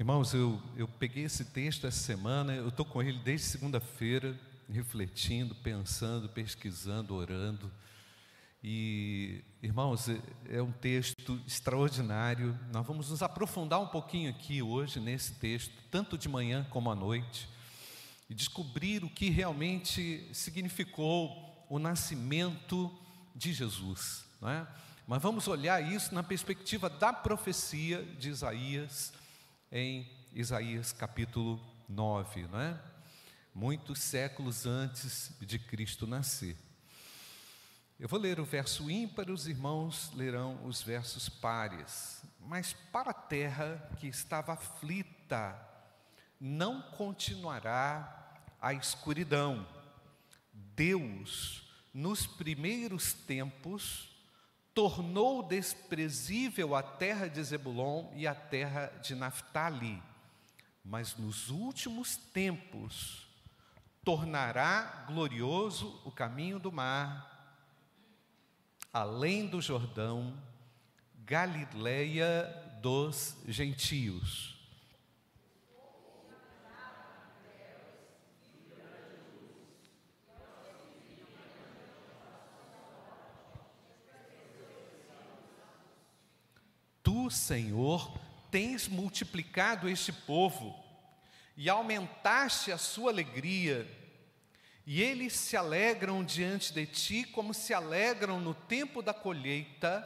Irmãos, eu, eu peguei esse texto essa semana, eu estou com ele desde segunda-feira, refletindo, pensando, pesquisando, orando. E, irmãos, é, é um texto extraordinário. Nós vamos nos aprofundar um pouquinho aqui hoje nesse texto, tanto de manhã como à noite, e descobrir o que realmente significou o nascimento de Jesus. Não é? Mas vamos olhar isso na perspectiva da profecia de Isaías, em Isaías capítulo 9, não é? muitos séculos antes de Cristo nascer. Eu vou ler o verso ímpar, os irmãos lerão os versos pares. Mas para a terra que estava aflita, não continuará a escuridão. Deus, nos primeiros tempos, tornou desprezível a terra de Zebulon e a terra de Naphtali. Mas nos últimos tempos, tornará glorioso o caminho do mar além do Jordão, Galileia dos gentios. Senhor, tens multiplicado este povo e aumentaste a sua alegria e eles se alegram diante de ti, como se alegram no tempo da colheita,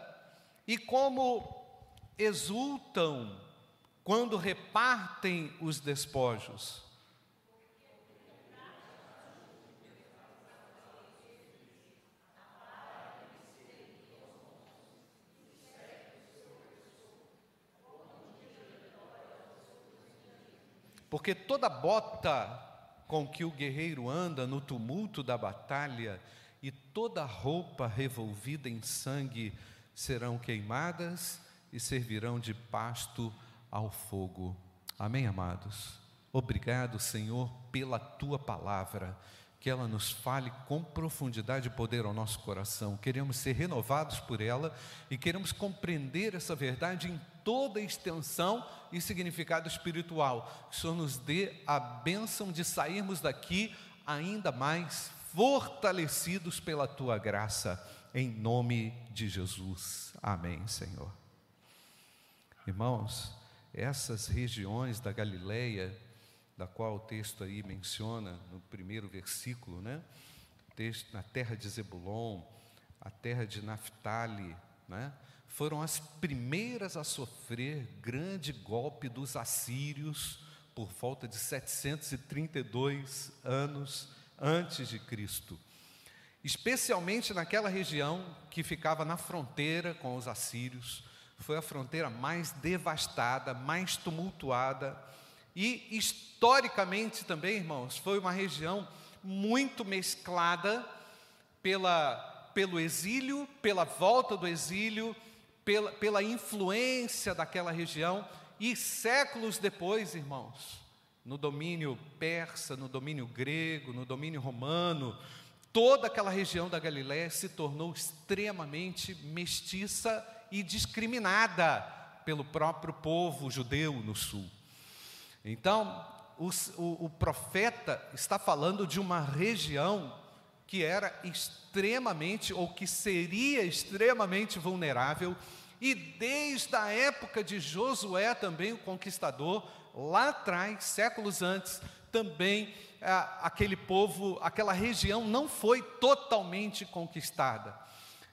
e como exultam quando repartem os despojos. Porque toda bota com que o guerreiro anda no tumulto da batalha, e toda roupa revolvida em sangue serão queimadas e servirão de pasto ao fogo. Amém, amados? Obrigado, Senhor, pela tua palavra que ela nos fale com profundidade e poder ao nosso coração. Queremos ser renovados por ela e queremos compreender essa verdade em toda extensão e significado espiritual. Que o Senhor nos dê a bênção de sairmos daqui ainda mais fortalecidos pela tua graça, em nome de Jesus. Amém, Senhor. Irmãos, essas regiões da Galileia, da qual o texto aí menciona no primeiro versículo, né? Texto, na terra de Zebulon, a terra de Naphtali, né? Foram as primeiras a sofrer grande golpe dos assírios por volta de 732 anos antes de Cristo. Especialmente naquela região que ficava na fronteira com os assírios, foi a fronteira mais devastada, mais tumultuada e historicamente também, irmãos, foi uma região muito mesclada pela, pelo exílio, pela volta do exílio, pela, pela influência daquela região, e séculos depois, irmãos, no domínio persa, no domínio grego, no domínio romano, toda aquela região da Galiléia se tornou extremamente mestiça e discriminada pelo próprio povo judeu no sul. Então, o, o, o profeta está falando de uma região que era extremamente, ou que seria extremamente vulnerável, e desde a época de Josué também, o conquistador, lá atrás, séculos antes, também aquele povo, aquela região não foi totalmente conquistada.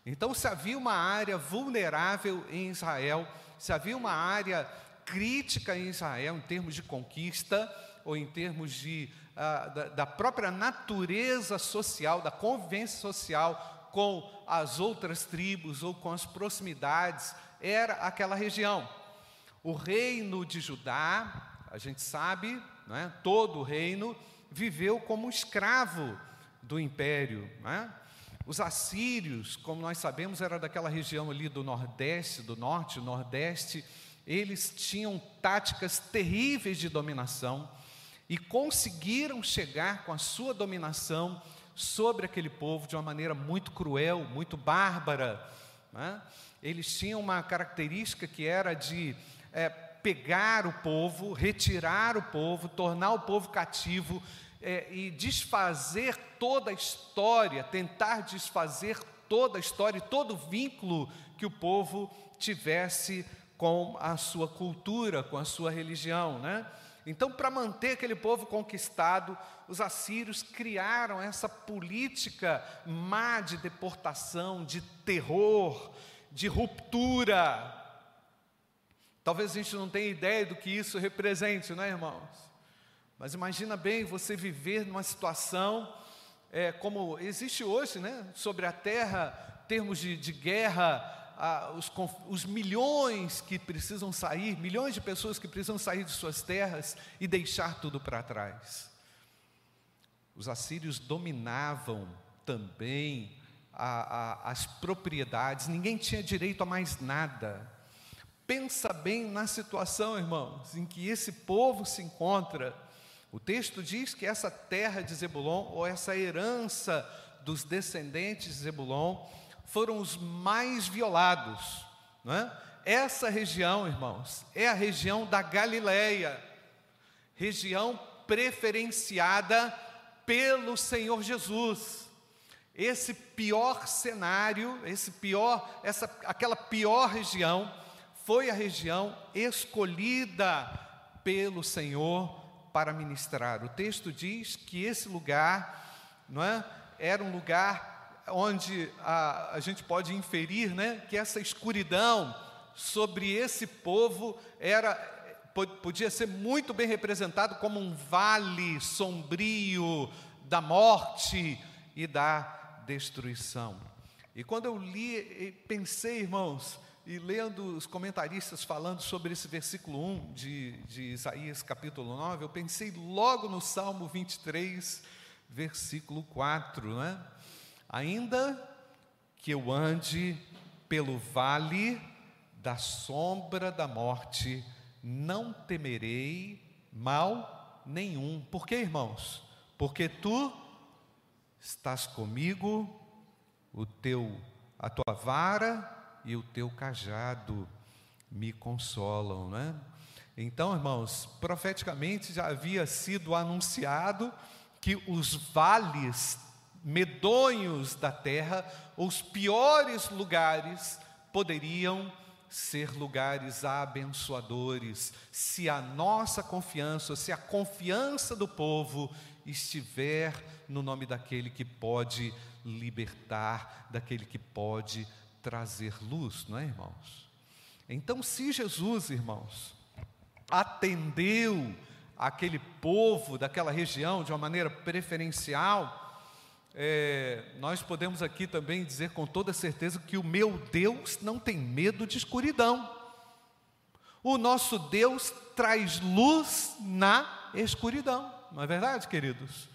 Então, se havia uma área vulnerável em Israel, se havia uma área crítica em Israel em termos de conquista ou em termos de, da, própria natureza social, da convivência social com as outras tribos ou com as proximidades, era aquela região. O reino de Judá, a gente sabe, é? todo o reino viveu como escravo do império. É? Os assírios, como nós sabemos, era daquela região ali do nordeste, do norte, nordeste, eles tinham táticas terríveis de dominação e conseguiram chegar com a sua dominação sobre aquele povo de uma maneira muito cruel, muito bárbara. Né? Eles tinham uma característica que era de é, pegar o povo, retirar o povo, tornar o povo cativo é, e desfazer toda a história, tentar desfazer toda a história e todo o vínculo que o povo tivesse com a sua cultura, com a sua religião, né? Então, para manter aquele povo conquistado, os assírios criaram essa política má de deportação, de terror, de ruptura. Talvez a gente não tenha ideia do que isso represente, não é, irmãos? Mas imagina bem você viver numa situação é, como existe hoje, né? Sobre a terra, termos de, de guerra, os, os, milhões que precisam sair, milhões de pessoas que precisam sair de suas terras e deixar tudo para trás. Os assírios dominavam também a, a, as propriedades, ninguém tinha direito a mais nada. Pensa bem na situação, irmãos, em que esse povo se encontra. O texto diz que essa terra de Zebulon, ou essa herança dos descendentes de Zebulon, foram os mais violados. Não é? Essa região, irmãos, é a região da Galileia, região preferenciada pelo Senhor Jesus. Esse pior cenário, esse pior, essa, aquela pior região, foi a região escolhida pelo Senhor para ministrar. O texto diz que esse lugar, não é, era um lugar onde a, a gente pode inferir né, que essa escuridão sobre esse povo era podia ser muito bem representado como um vale sombrio da morte e da destruição. E quando eu li, pensei, irmãos, e lendo os comentaristas falando sobre esse versículo 1 de, de Isaías capítulo 9, eu pensei logo no Salmo 23, versículo 4, não é? Ainda que eu ande pelo vale da sombra da morte, não temerei mal nenhum. Por quê, irmãos? Porque tu estás comigo, o teu a tua vara e o teu cajado me consolam, né? Então, irmãos, profeticamente já havia sido anunciado que os vales medonhos da terra, os piores lugares poderiam ser lugares abençoadores, se a nossa confiança, se a confiança do povo estiver no nome daquele que pode libertar, daquele que pode trazer luz, não é, irmãos? Então, se Jesus, irmãos, atendeu aquele povo daquela região de uma maneira preferencial, é, nós podemos aqui também dizer com toda certeza que o meu Deus não tem medo de escuridão. O nosso Deus traz luz na escuridão, não é verdade, queridos?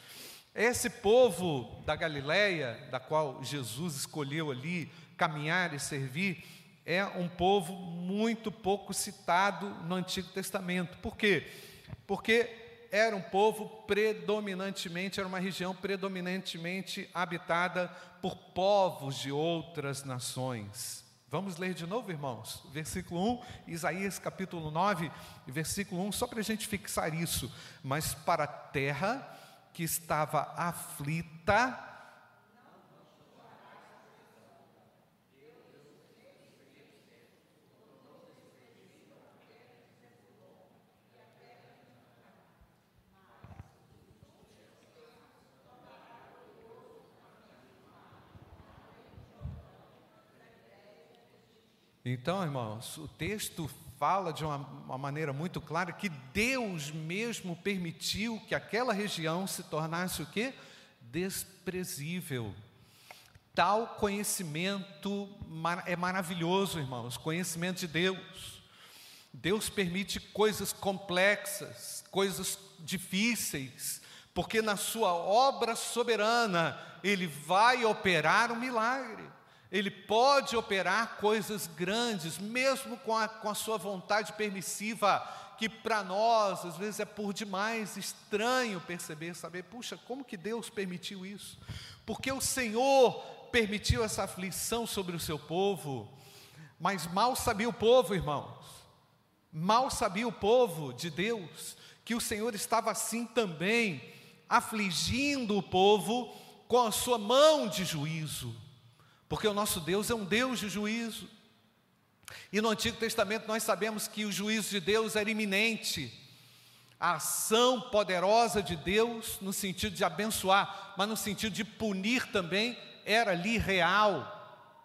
Esse povo da Galileia, da qual Jesus escolheu ali caminhar e servir, é um povo muito pouco citado no Antigo Testamento. Por quê? Porque era um povo predominantemente, era uma região predominantemente habitada por povos de outras nações. Vamos ler de novo, irmãos, versículo 1, Isaías capítulo 9, versículo 1, só para a gente fixar isso. Mas para a terra que estava aflita, Então, irmãos, o texto fala de uma, uma, maneira muito clara que Deus mesmo permitiu que aquela região se tornasse o quê? Desprezível. Tal conhecimento é maravilhoso, irmãos, conhecimento de Deus. Deus permite coisas complexas, coisas difíceis, porque na sua obra soberana ele vai operar um milagre. Ele pode operar coisas grandes, mesmo com a, com a sua vontade permissiva, que para nós, às vezes, é por demais estranho perceber, saber, puxa, como que Deus permitiu isso? Porque o Senhor permitiu essa aflição sobre o seu povo, mas mal sabia o povo, irmãos, Mal sabia o povo de Deus que o Senhor estava assim também, afligindo o povo com a sua mão de juízo, porque o nosso Deus é um Deus de juízo. E no Antigo Testamento nós sabemos que o juízo de Deus era iminente, a ação poderosa de Deus, no sentido de abençoar, mas no sentido de punir também, era ali real,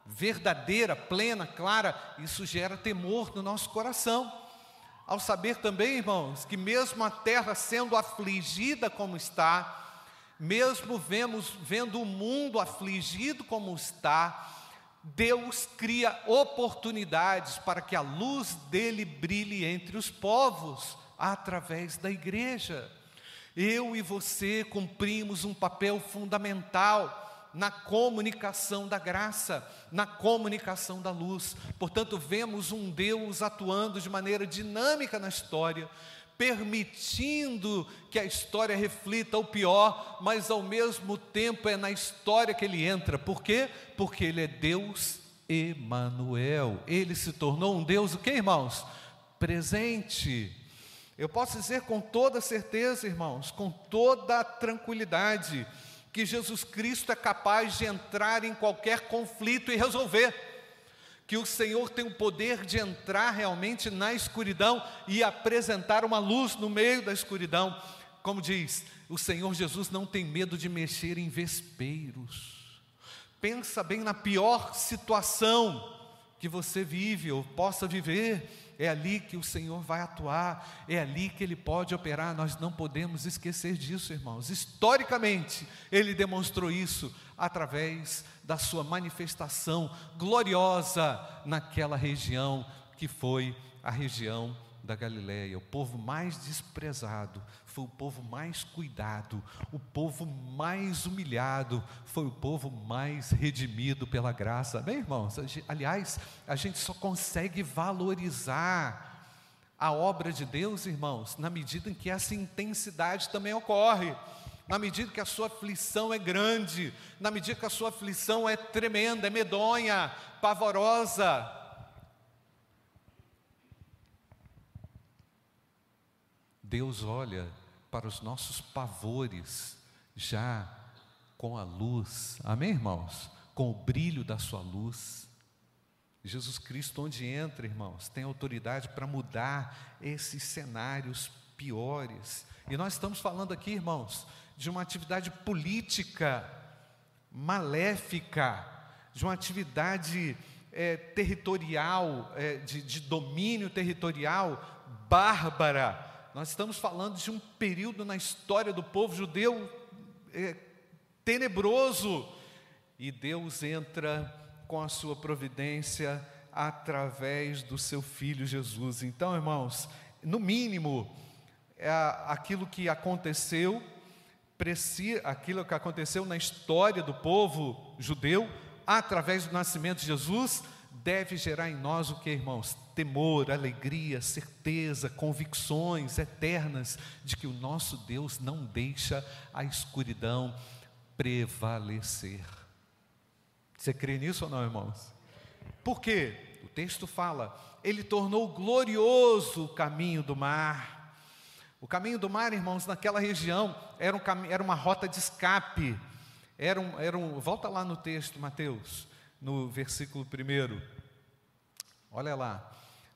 verdadeira, plena, clara. Isso gera temor no nosso coração. Ao saber também, irmãos, que mesmo a terra sendo afligida como está, mesmo vemos, vendo o mundo afligido como está, Deus cria oportunidades para que a luz dele brilhe entre os povos através da igreja. Eu e você cumprimos um papel fundamental na comunicação da graça, na comunicação da luz. Portanto, vemos um Deus atuando de maneira dinâmica na história, permitindo que a história reflita o pior, mas ao mesmo tempo é na história que ele entra. Por quê? Porque ele é Deus Emanuel. Ele se tornou um Deus o que, irmãos? Presente. Eu posso dizer com toda certeza, irmãos, com toda tranquilidade, que Jesus Cristo é capaz de entrar em qualquer conflito e resolver. Que o Senhor tem o poder de entrar realmente na escuridão e apresentar uma luz no meio da escuridão. Como diz, o Senhor Jesus não tem medo de mexer em vespeiros. Pensa bem na pior situação que você vive ou possa viver é ali que o Senhor vai atuar, é ali que Ele pode operar. Nós não podemos esquecer disso, irmãos. Historicamente, Ele demonstrou isso através da Sua manifestação gloriosa naquela região que foi a região da Galileia, o povo mais desprezado, foi o povo mais cuidado, o povo mais humilhado, foi o povo mais redimido pela graça. Bem, irmãos, aliás, a gente só consegue valorizar a obra de Deus, irmãos, na medida em que essa intensidade também ocorre. Na medida que a sua aflição é grande, na medida que a sua aflição é tremenda, é medonha, pavorosa, Deus olha para os nossos pavores já com a luz, amém, irmãos? Com o brilho da Sua luz. Jesus Cristo, onde entra, irmãos, tem autoridade para mudar esses cenários piores. E nós estamos falando aqui, irmãos, de uma atividade política maléfica, de uma atividade é, territorial, é, de, de domínio territorial bárbara nós estamos falando de um período na história do povo judeu é, tenebroso, e Deus entra com a sua providência através do seu filho Jesus. Então, irmãos, no mínimo, é aquilo que aconteceu, aquilo que aconteceu na história do povo judeu, através do nascimento de Jesus, deve gerar em nós o que, irmãos? Temor, alegria, certeza, convicções eternas de que o nosso Deus não deixa a escuridão prevalecer. Você crê nisso ou não, irmãos? Por quê? O texto fala, ele tornou glorioso o caminho do mar. O caminho do mar, irmãos, naquela região era, um, era uma rota de escape. Era um, era um, volta lá no texto, Mateus no versículo 1. Olha lá.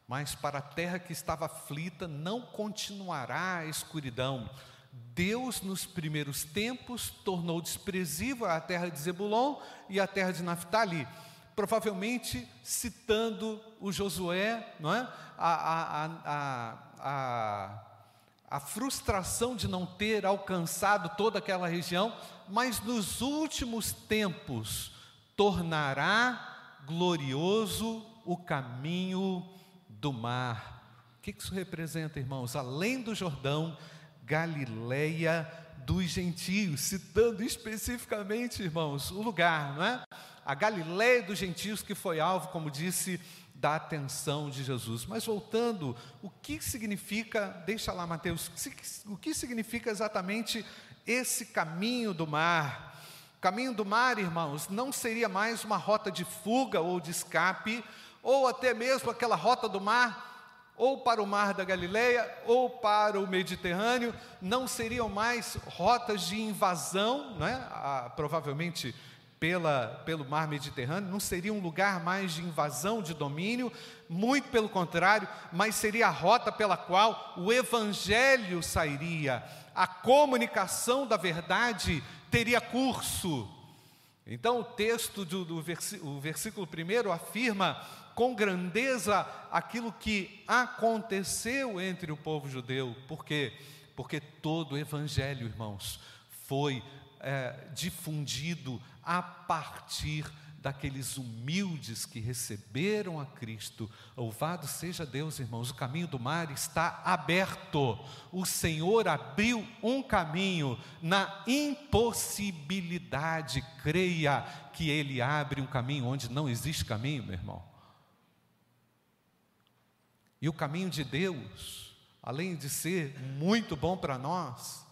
Mas para a terra que estava aflita não continuará a escuridão. Deus, nos primeiros tempos, tornou desprezível a terra de Zebulon e a terra de Naphtali, provavelmente citando o Josué, não é? a, a, a, a, a frustração de não ter alcançado toda aquela região, mas nos últimos tempos, tornará glorioso o caminho do mar. O que isso representa, irmãos? Além do Jordão, Galileia dos gentios, citando especificamente, irmãos, o lugar, não é? A Galileia dos gentios que foi alvo, como disse, da atenção de Jesus. Mas voltando, o que significa, deixa lá Mateus, o que significa exatamente esse caminho do mar? Caminho do mar, irmãos, não seria mais uma rota de fuga ou de escape, ou até mesmo aquela rota do mar ou para o mar da Galileia, ou para o Mediterrâneo, não seriam mais rotas de invasão, né? Ah, provavelmente pela, pelo mar Mediterrâneo, não seria um lugar mais de invasão, de domínio, muito pelo contrário, mas seria a rota pela qual o evangelho sairia, a comunicação da verdade teria curso. Então, o texto do, do versículo primeiro afirma com grandeza aquilo que aconteceu entre o povo judeu. Por quê? Porque todo o evangelho, irmãos, foi é, difundido a partir daqueles humildes que receberam a Cristo. Louvado seja Deus, irmãos, o caminho do mar está aberto. O Senhor abriu um caminho na impossibilidade. Creia que Ele abre um caminho onde não existe caminho, meu irmão. E o caminho de Deus, além de ser muito bom para nós,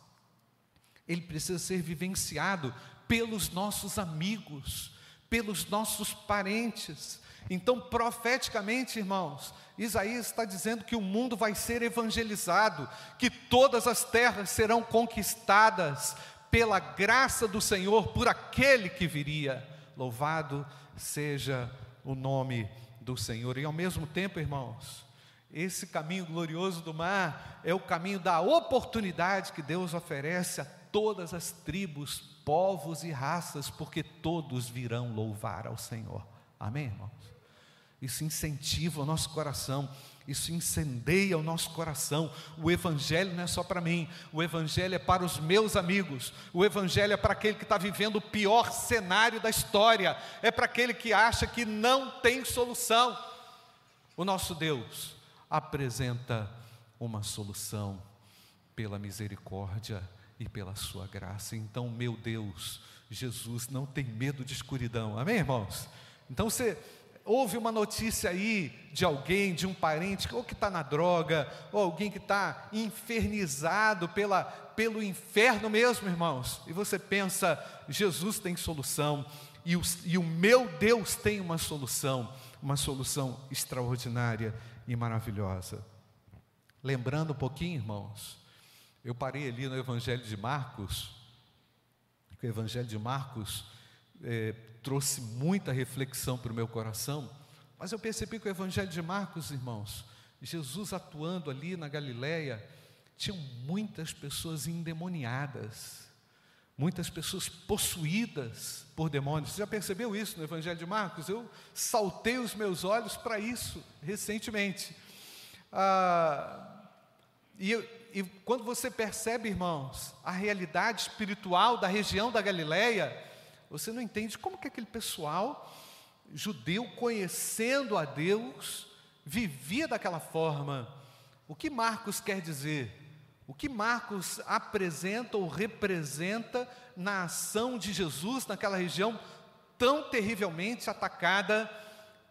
ele precisa ser vivenciado pelos nossos amigos, pelos nossos parentes. Então, profeticamente, irmãos, Isaías está dizendo que o mundo vai ser evangelizado, que todas as terras serão conquistadas pela graça do Senhor, por aquele que viria. Louvado seja o nome do Senhor. E ao mesmo tempo, irmãos, esse caminho glorioso do mar é o caminho da oportunidade que Deus oferece a todas as tribos, povos e raças, porque todos virão louvar ao Senhor. Amém, irmãos? Isso incentiva o nosso coração, isso incendeia o nosso coração. O Evangelho não é só para mim, o Evangelho é para os meus amigos, o Evangelho é para aquele que está vivendo o pior cenário da história, é para aquele que acha que não tem solução. O nosso Deus apresenta uma solução pela misericórdia e pela sua graça. Então, meu Deus, Jesus não tem medo de escuridão. Amém, irmãos? Então você ouve uma notícia aí de alguém, de um parente, ou que está na droga, ou alguém que está infernizado pela, pelo inferno mesmo, irmãos, e você pensa, Jesus tem solução, e o, e o meu Deus tem uma solução, uma solução extraordinária e maravilhosa. Lembrando um pouquinho, irmãos, eu parei ali no Evangelho de Marcos, que o Evangelho de Marcos é, trouxe muita reflexão para o meu coração, mas eu percebi que o Evangelho de Marcos, irmãos, Jesus atuando ali na Galileia, tinham muitas pessoas endemoniadas, muitas pessoas possuídas por demônios. Você já percebeu isso no Evangelho de Marcos? Eu saltei os meus olhos para isso recentemente. Ah, e eu, e quando você percebe, irmãos, a realidade espiritual da região da Galileia, você não entende como que aquele pessoal judeu, conhecendo a Deus, vivia daquela forma. O que Marcos quer dizer? O que Marcos apresenta ou representa na ação de Jesus naquela região tão terrivelmente atacada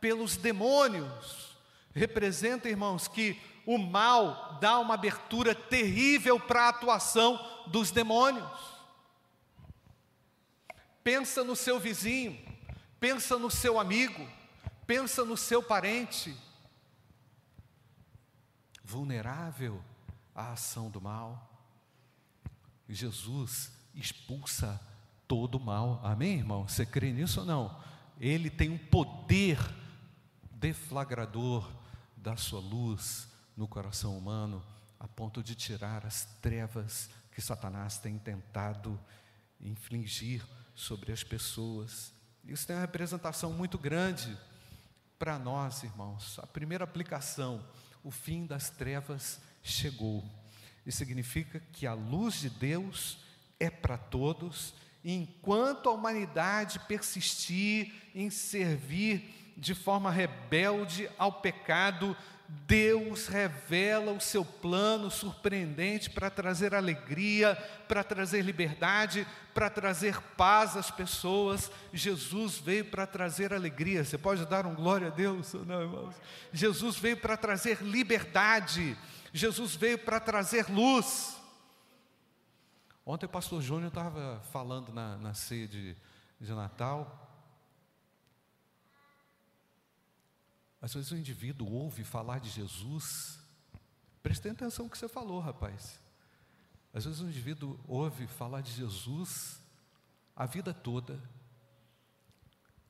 pelos demônios? Representa, irmãos, que o mal dá uma abertura terrível para a atuação dos demônios. Pensa no seu vizinho, pensa no seu amigo, pensa no seu parente, vulnerável à ação do mal. Jesus expulsa todo o mal. Amém, irmão? Você crê nisso ou não? Ele tem um poder deflagrador da sua luz no coração humano a ponto de tirar as trevas que Satanás tem tentado infligir sobre as pessoas. Isso tem uma representação muito grande para nós, irmãos. A primeira aplicação, o fim das trevas chegou. Isso significa que a luz de Deus é para todos, e enquanto a humanidade persistir em servir de forma rebelde ao pecado, Deus revela o seu plano surpreendente para trazer alegria, para trazer liberdade, para trazer paz às pessoas. Jesus veio para trazer alegria. Você pode dar um glória a Deus ou não, irmãos? Jesus veio para trazer liberdade. Jesus veio para trazer luz. Ontem o pastor Júnior estava falando na, na ceia de, de Natal Às vezes o indivíduo ouve falar de Jesus Preste atenção no que você falou, rapaz. Às vezes um indivíduo ouve falar de Jesus a vida toda,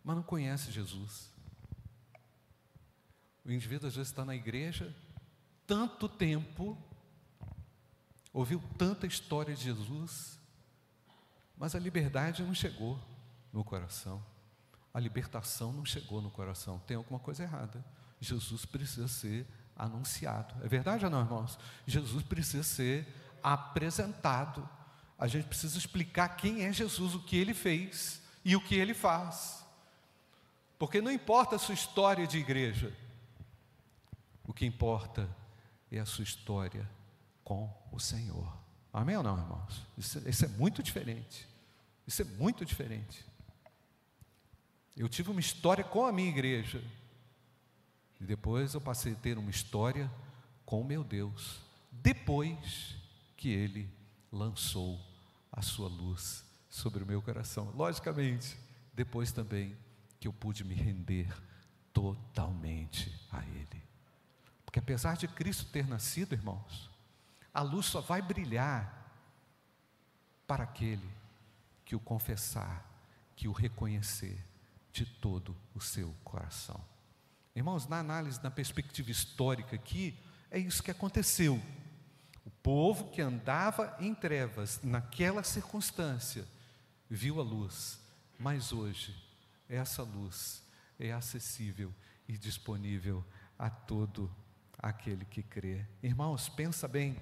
mas não conhece Jesus. O indivíduo às vezes está na igreja tanto tempo, ouviu tanta história de Jesus, mas a liberdade não chegou no coração, a libertação não chegou no coração. Tem alguma coisa errada. Jesus precisa ser anunciado. É verdade ou não, irmãos? Jesus precisa ser apresentado. A gente precisa explicar quem é Jesus, o que ele fez e o que ele faz. Porque não importa a sua história de igreja, o que importa é a sua história com o Senhor. Amém ou não, irmãos? Isso, isso é muito diferente. Isso é muito diferente. Eu tive uma história com a minha igreja. E depois eu passei a ter uma história com o meu Deus. Depois que Ele lançou a sua luz sobre o meu coração. Logicamente, depois também que eu pude me render totalmente a Ele. Porque apesar de Cristo ter nascido, irmãos, a luz só vai brilhar para aquele que o confessar, que o reconhecer de todo o seu coração. Irmãos, na análise, na perspectiva histórica aqui, é isso que aconteceu. O povo que andava em trevas naquela circunstância viu a luz, mas hoje essa luz é acessível e disponível a todo aquele que crê. Irmãos, pensa bem,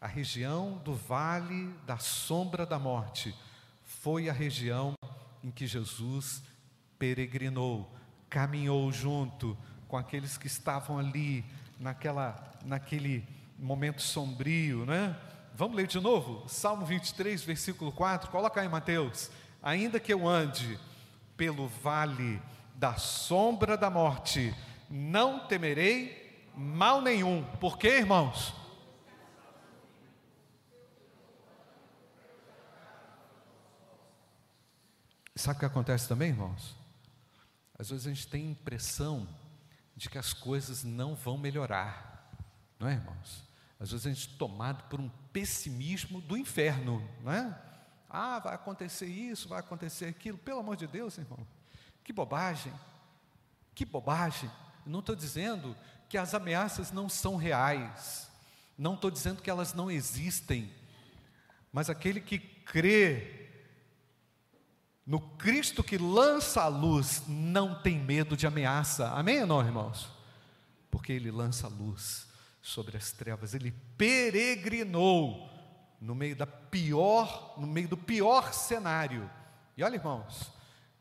a região do vale da sombra da morte foi a região em que Jesus peregrinou, caminhou junto com aqueles que estavam ali naquela naquele momento sombrio, né? Vamos ler de novo? Salmo 23, versículo 4. Coloca aí, Mateus. Ainda que eu ande pelo vale da sombra da morte, não temerei mal nenhum. Por quê, irmãos? Sabe o que acontece também, irmãos? Às vezes a gente tem a impressão de que as coisas não vão melhorar, não é, irmãos? Às vezes a gente é tomado por um pessimismo do inferno, não é? Ah, vai acontecer isso, vai acontecer aquilo. Pelo amor de Deus, irmão, que bobagem, que bobagem. não estou dizendo que as ameaças não são reais, não estou dizendo que elas não existem, mas aquele que crê no Cristo que lança a luz, não tem medo de ameaça. Amém ou não, irmãos? Porque ele lança a luz sobre as trevas, ele peregrinou no meio da pior, no meio do pior cenário. E olha, irmãos,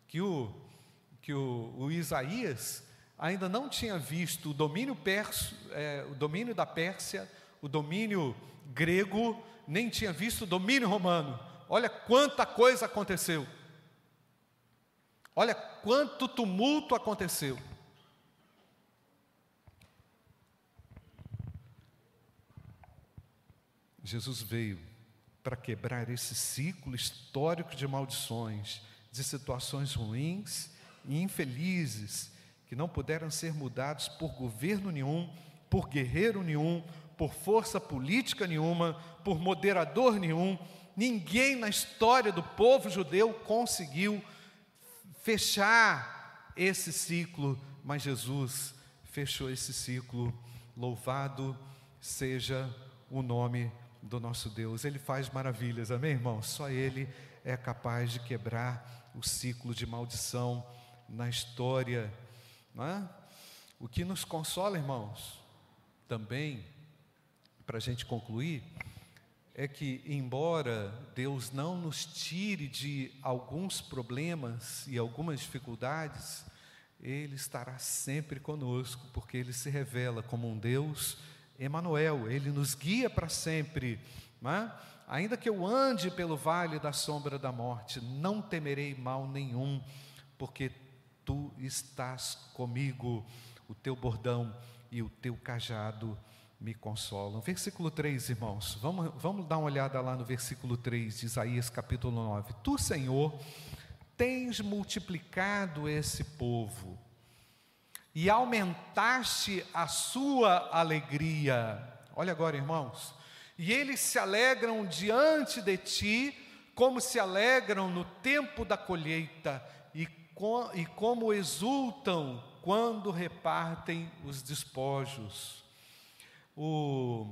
que o que o, o Isaías ainda não tinha visto o domínio perso, é, o domínio da Pérsia, o domínio grego, nem tinha visto o domínio romano. Olha quanta coisa aconteceu. Olha quanto tumulto aconteceu. Jesus veio para quebrar esse ciclo histórico de maldições, de situações ruins e infelizes, que não puderam ser mudados por governo nenhum, por guerreiro nenhum, por força política nenhuma, por moderador nenhum. Ninguém na história do povo judeu conseguiu fechar esse ciclo, mas Jesus fechou esse ciclo. Louvado seja o nome do nosso Deus. Ele faz maravilhas, amém, irmão? Só Ele é capaz de quebrar o ciclo de maldição na história. Não é? O que nos consola, irmãos, também, para a gente concluir, é que, embora Deus não nos tire de alguns problemas e algumas dificuldades, Ele estará sempre conosco, porque Ele se revela como um Deus Emanuel, Ele nos guia para sempre. É? Ainda que eu ande pelo vale da sombra da morte, não temerei mal nenhum, porque Tu estás comigo, o Teu bordão e o Teu cajado me consolam. Versículo 3, irmãos, vamos, vamos dar uma olhada lá no versículo 3 de Isaías capítulo 9. Tu, Senhor, tens multiplicado esse povo e aumentaste a sua alegria. Olha agora, irmãos. E eles se alegram diante de ti, como se alegram no tempo da colheita, e, e como exultam quando repartem os despojos. O,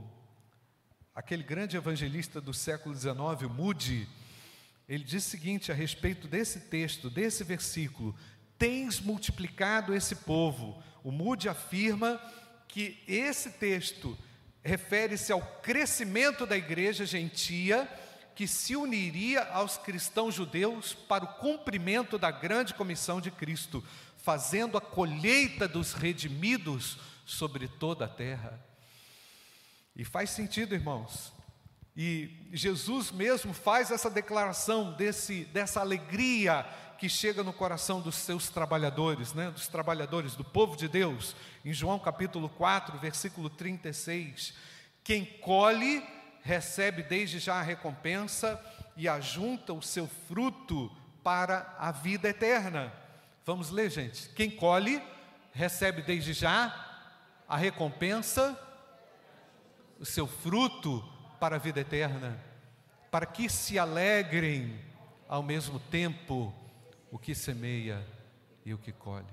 aquele grande evangelista do século XIX, o Moody, ele diz o seguinte a respeito desse texto, desse versículo: Tens multiplicado esse povo. O Moody afirma que esse texto refere-se ao crescimento da igreja gentia que se uniria aos cristãos judeus para o cumprimento da grande comissão de Cristo, fazendo a colheita dos redimidos sobre toda a terra. E faz sentido, irmãos. E Jesus mesmo faz essa declaração desse, dessa alegria que chega no coração dos seus trabalhadores, né, dos trabalhadores do povo de Deus, em João capítulo 4, versículo 36. Quem colhe, recebe desde já a recompensa e ajunta o seu fruto para a vida eterna. Vamos ler, gente. Quem colhe, recebe desde já a recompensa, o seu fruto para a vida eterna, para que se alegrem ao mesmo tempo o que semeia e o que colhe.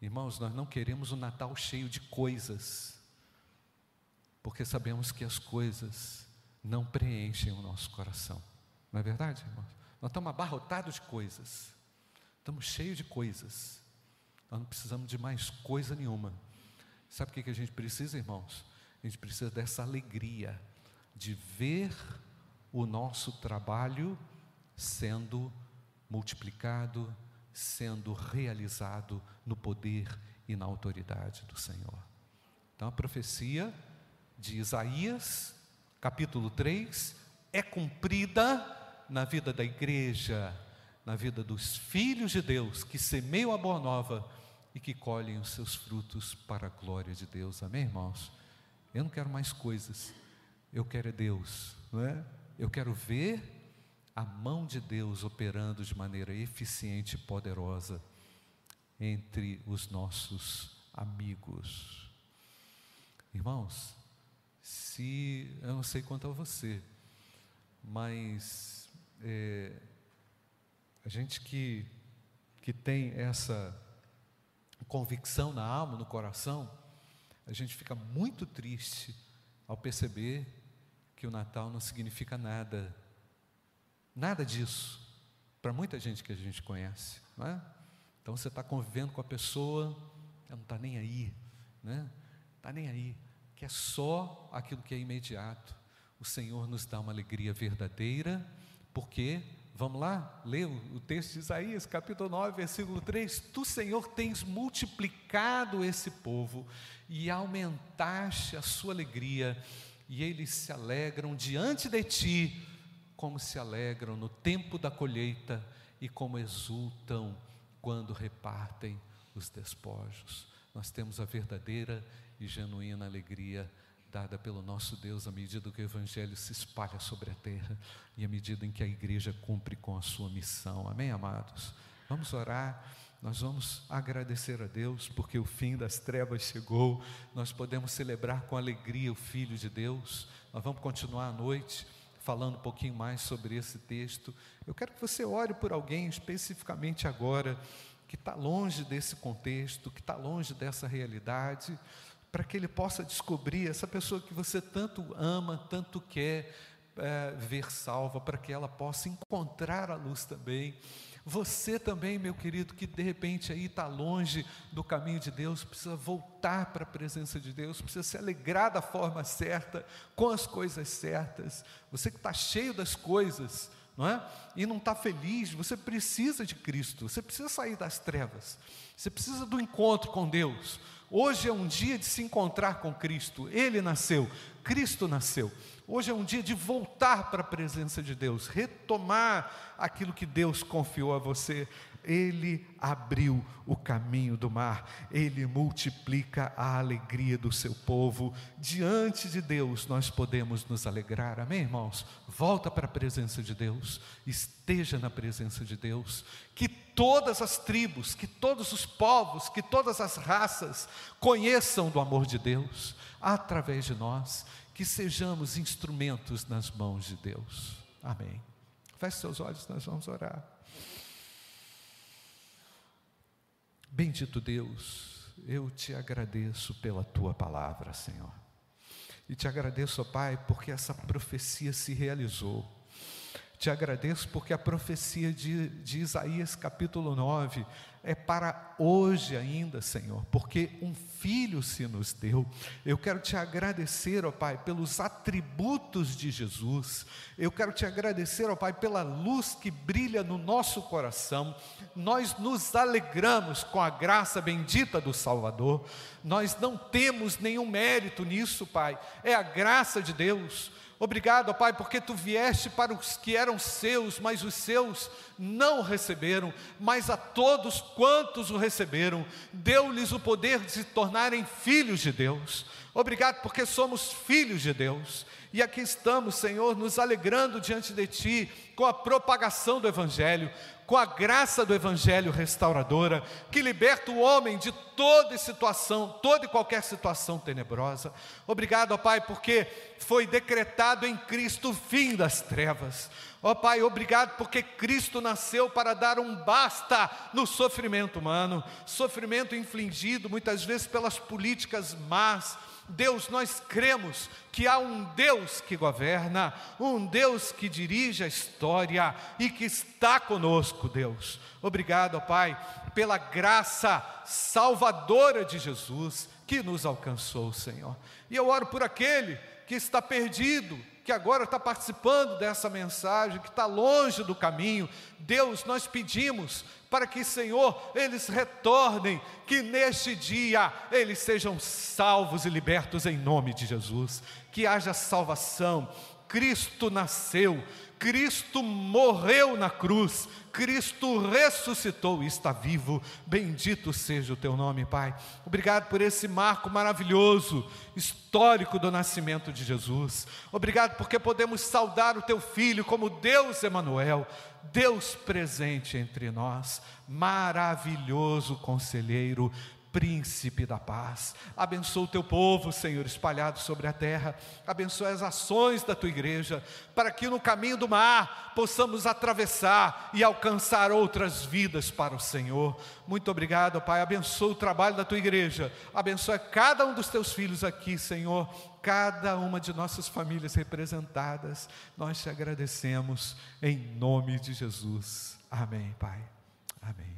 Irmãos, nós não queremos um Natal cheio de coisas, porque sabemos que as coisas não preenchem o nosso coração. Não é verdade, irmãos? Nós estamos abarrotados de coisas, estamos cheios de coisas, nós não precisamos de mais coisa nenhuma. Sabe o que a gente precisa, irmãos? A gente precisa dessa alegria de ver o nosso trabalho sendo multiplicado, sendo realizado no poder e na autoridade do Senhor. Então a profecia de Isaías, capítulo 3, é cumprida na vida da igreja, na vida dos filhos de Deus que semeiam a boa nova e que colhem os seus frutos para a glória de Deus. Amém, irmãos? Eu não quero mais coisas, eu quero é Deus, não é? Eu quero ver a mão de Deus operando de maneira eficiente e poderosa entre os nossos amigos. Irmãos, se eu não sei quanto a você, mas é, a gente que, que tem essa convicção na alma, no coração, a gente fica muito triste ao perceber que o Natal não significa nada Nada disso. Para muita gente que a gente conhece, não é? Então você está convivendo com a pessoa, ela não está nem aí, né? Está nem aí, que é só aquilo que é imediato. O Senhor nos dá uma alegria verdadeira, porque, vamos lá, ler o texto de Isaías, capítulo 9, versículo 3: Tu, Senhor, tens multiplicado esse povo e aumentaste a sua alegria, e eles se alegram diante de ti como se alegram no tempo da colheita e como exultam quando repartem os despojos. Nós temos a verdadeira e genuína alegria dada pelo nosso Deus à medida que o Evangelho se espalha sobre a terra e à medida em que a igreja cumpre com a sua missão. Amém, amados? Vamos orar. Nós vamos agradecer a Deus porque o fim das trevas chegou. Nós podemos celebrar com alegria o Filho de Deus. Nós vamos continuar à noite falando um pouquinho mais sobre esse texto. Eu quero que você ore por alguém especificamente agora, que está longe desse contexto, que está longe dessa realidade, para que ele possa descobrir essa pessoa que você tanto ama, tanto quer é, ver salva, para que ela possa encontrar a luz também você também, meu querido, que de repente aí está longe do caminho de Deus, precisa voltar para a presença de Deus, precisa se alegrar da forma certa, com as coisas certas. Você que está cheio das coisas, não é? E não está feliz, você precisa de Cristo, você precisa sair das trevas, você precisa do encontro com Deus. Hoje é um dia de se encontrar com Cristo, Ele nasceu, Cristo nasceu. Hoje é um dia de voltar para a presença de Deus, retomar aquilo que Deus confiou a você. Ele abriu o caminho do mar, Ele multiplica a alegria do seu povo. Diante de Deus nós podemos nos alegrar, amém, irmãos? Volta para a presença de Deus, esteja na presença de Deus. Que todas as tribos, que todos os povos, que todas as raças conheçam do amor de Deus através de nós, que sejamos instrumentos nas mãos de Deus. Amém. Feche seus olhos, nós vamos orar. Bendito Deus, eu te agradeço pela tua palavra, Senhor. E te agradeço, Pai, porque essa profecia se realizou. Te agradeço porque a profecia de, de Isaías capítulo 9 é para hoje ainda, Senhor, porque um filho se nos deu. Eu quero te agradecer, ó Pai, pelos atributos de Jesus. Eu quero te agradecer, ó Pai, pela luz que brilha no nosso coração. Nós nos alegramos com a graça bendita do Salvador. Nós não temos nenhum mérito nisso, Pai. É a graça de Deus. Obrigado, Pai, porque tu vieste para os que eram seus, mas os seus não receberam, mas a todos quantos o receberam, deu-lhes o poder de se tornarem filhos de Deus. Obrigado, porque somos filhos de Deus. E aqui estamos, Senhor, nos alegrando diante de Ti com a propagação do Evangelho, com a graça do Evangelho restauradora, que liberta o homem de toda situação, toda e qualquer situação tenebrosa. Obrigado, ó Pai, porque foi decretado em Cristo o fim das trevas. Ó Pai, obrigado porque Cristo nasceu para dar um basta no sofrimento humano, sofrimento infligido muitas vezes pelas políticas más, Deus, nós cremos que há um Deus que governa, um Deus que dirige a história e que está conosco, Deus. Obrigado, Pai, pela graça salvadora de Jesus que nos alcançou, Senhor. E eu oro por aquele que está perdido, que agora está participando dessa mensagem, que está longe do caminho. Deus, nós pedimos para que, Senhor, eles retornem, que neste dia eles sejam salvos e libertos em nome de Jesus, que haja salvação. Cristo nasceu, Cristo morreu na cruz, Cristo ressuscitou e está vivo. Bendito seja o teu nome, Pai. Obrigado por esse marco maravilhoso, histórico do nascimento de Jesus. Obrigado porque podemos saudar o teu filho como Deus Emanuel, Deus presente entre nós, maravilhoso conselheiro, príncipe da paz. Abençoa o teu povo, Senhor, espalhado sobre a terra. Abençoa as ações da tua igreja, para que no caminho do mar possamos atravessar e alcançar outras vidas para o Senhor. Muito obrigado, Pai. Abençoa o trabalho da tua igreja. Abençoa cada um dos teus filhos aqui, Senhor. Cada uma de nossas famílias representadas. Nós te agradecemos em nome de Jesus. Amém, Pai. Amém.